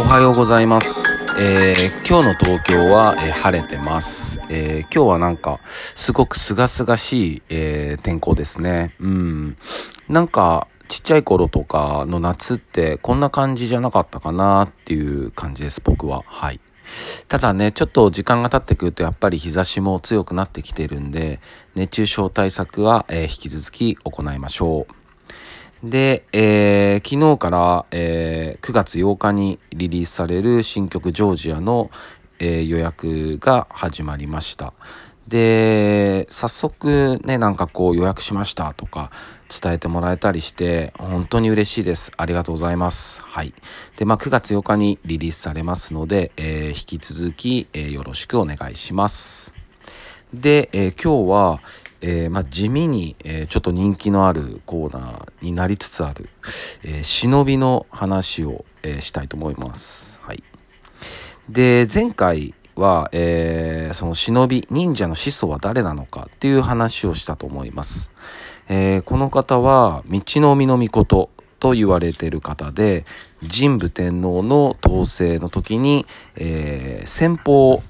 おはようございます。えー今日の東京は、えー晴れてます。えー今日はなんか、すごく清々しい、えー天候ですね。うん。なんか、ちっちゃい頃とかの夏ってこんな感じじゃなかったかなっていう感じです、僕は。はい。ただね、ちょっと時間が経ってくるとやっぱり日差しも強くなってきてるんで、熱中症対策は、え引き続き行いましょう。で、えー昨日から、えー9月8日にリリースされる新曲ジョージアの、えー予約が始まりました。で、早速ね、なんかこう予約しましたとか伝えてもらえたりして、本当に嬉しいです。ありがとうございます。はい。で、まあ9月8日にリリースされますので、えー引き続き、えーよろしくお願いします。で、えー今日は、えーまあ、地味に、えーちょっと人気のあるコーナーになりつつある、えー忍びの話を、えーしたいと思います。はい。で、前回は、えーその忍び、忍者の始祖は誰なのかっていう話をしたと思います。えーこの方は、道の実の御事と言われている方で、神武天皇の統制の時に、えー先方を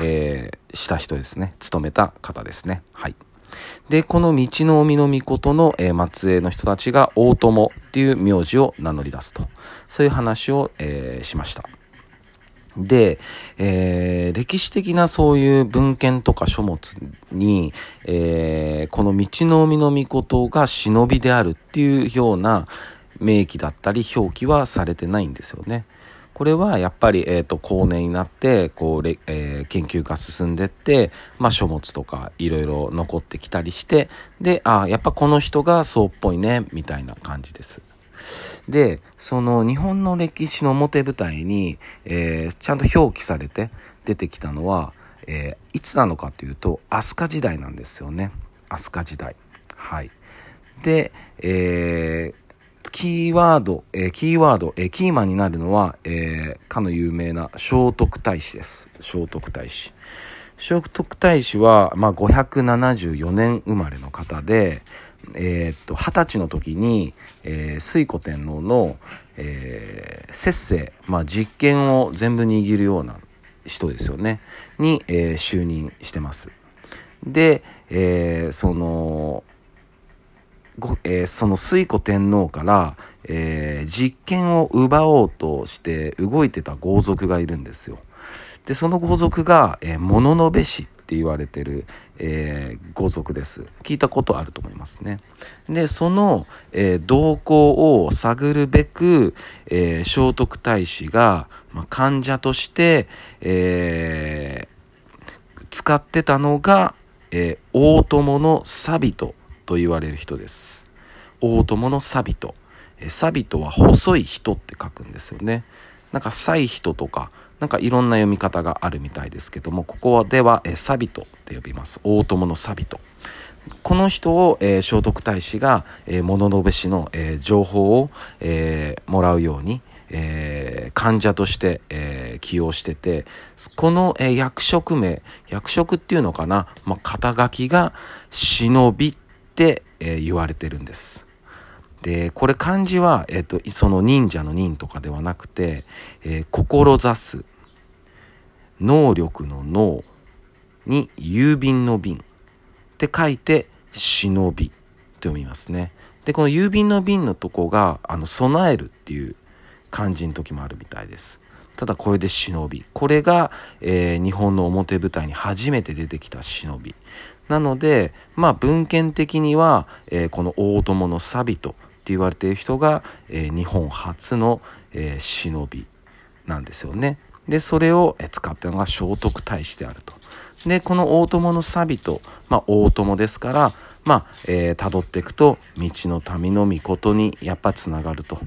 えーした人ですね。務めた方ですね。はい。で、この道の実の御事の、えー末裔の人たちが大友っていう名字を名乗り出すと。そういう話を、えーしました。で、えー歴史的なそういう文献とか書物に、えーこの道の実の御事が忍びであるっていうような明記だったり表記はされてないんですよね。これはやっぱり、えー、と後年になってこう、えー研究が進んでって、まあ、書物とかいろいろ残ってきたりしてであやっぱこの人がそうっぽいねみたいな感じです。でその日本の歴史の表舞台に、えーちゃんと表記されて出てきたのは、えーいつなのかというと飛鳥時代なんですよね飛鳥時代。はい、で、えーキーワード、えーキーワード、えーキーマンになるのは、えーかの有名な聖徳太子です。聖徳太子。聖徳太子は、まあ、574年生まれの方で、えーっと、二十歳の時に、えー推古天皇の、えー摂政、まあ、実権を全部握るような人ですよね。に、えー就任してます。で、えーその、ごえーその推古天皇から、えー実権を奪おうとして動いてた豪族がいるんですよ。でその豪族が、えー、物の部氏って言われてる、えー豪族です。聞いたことあると思いますね。でその、えー動向を探るべく、えー聖徳太子が、まあ、患者として、えー使ってたのが、えー大友のサビトと言われる人です。大友のサビト。えサビトは細い人って書くんですよね。なんか、サイ人とか、なんかいろんな読み方があるみたいですけども、ここでは、えサビトって呼びます。大友のサビト。この人を、えー聖徳太子が、えー物部氏の、えー情報を、えーもらうように、えー患者として、えー起用してて、この、えー役職名、役職っていうのかな、まあ、肩書きが忍びっ、えー言われてるんです。で、これ漢字は、えっ、と、その忍者の忍とかではなくて、えー志す、能力の能に郵便の便って書いて忍びと読みますね。で、この郵便の便のとこが、あの、備えるっていう漢字の時もあるみたいです。ただこれで忍び。これが、えー日本の表舞台に初めて出てきた忍び。なので、まあ文献的には、えーこの大友のサビトって言われている人が、えー日本初の、えー忍びなんですよね。で、それを使ったのが聖徳太子であると。で、この大友のサビト、まあ大友ですから、まあ、えー辿っていくと、道の民の御事にやっぱつながると。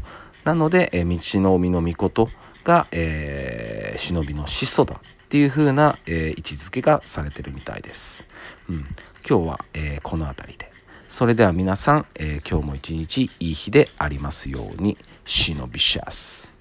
なので、えー道の海の御事が、えー忍びの始祖だっていう風な、えー位置づけがされてるみたいです。うん、今日は、えーこの辺りで。それでは皆さん、えー今日も一日いい日でありますように、忍びシャス。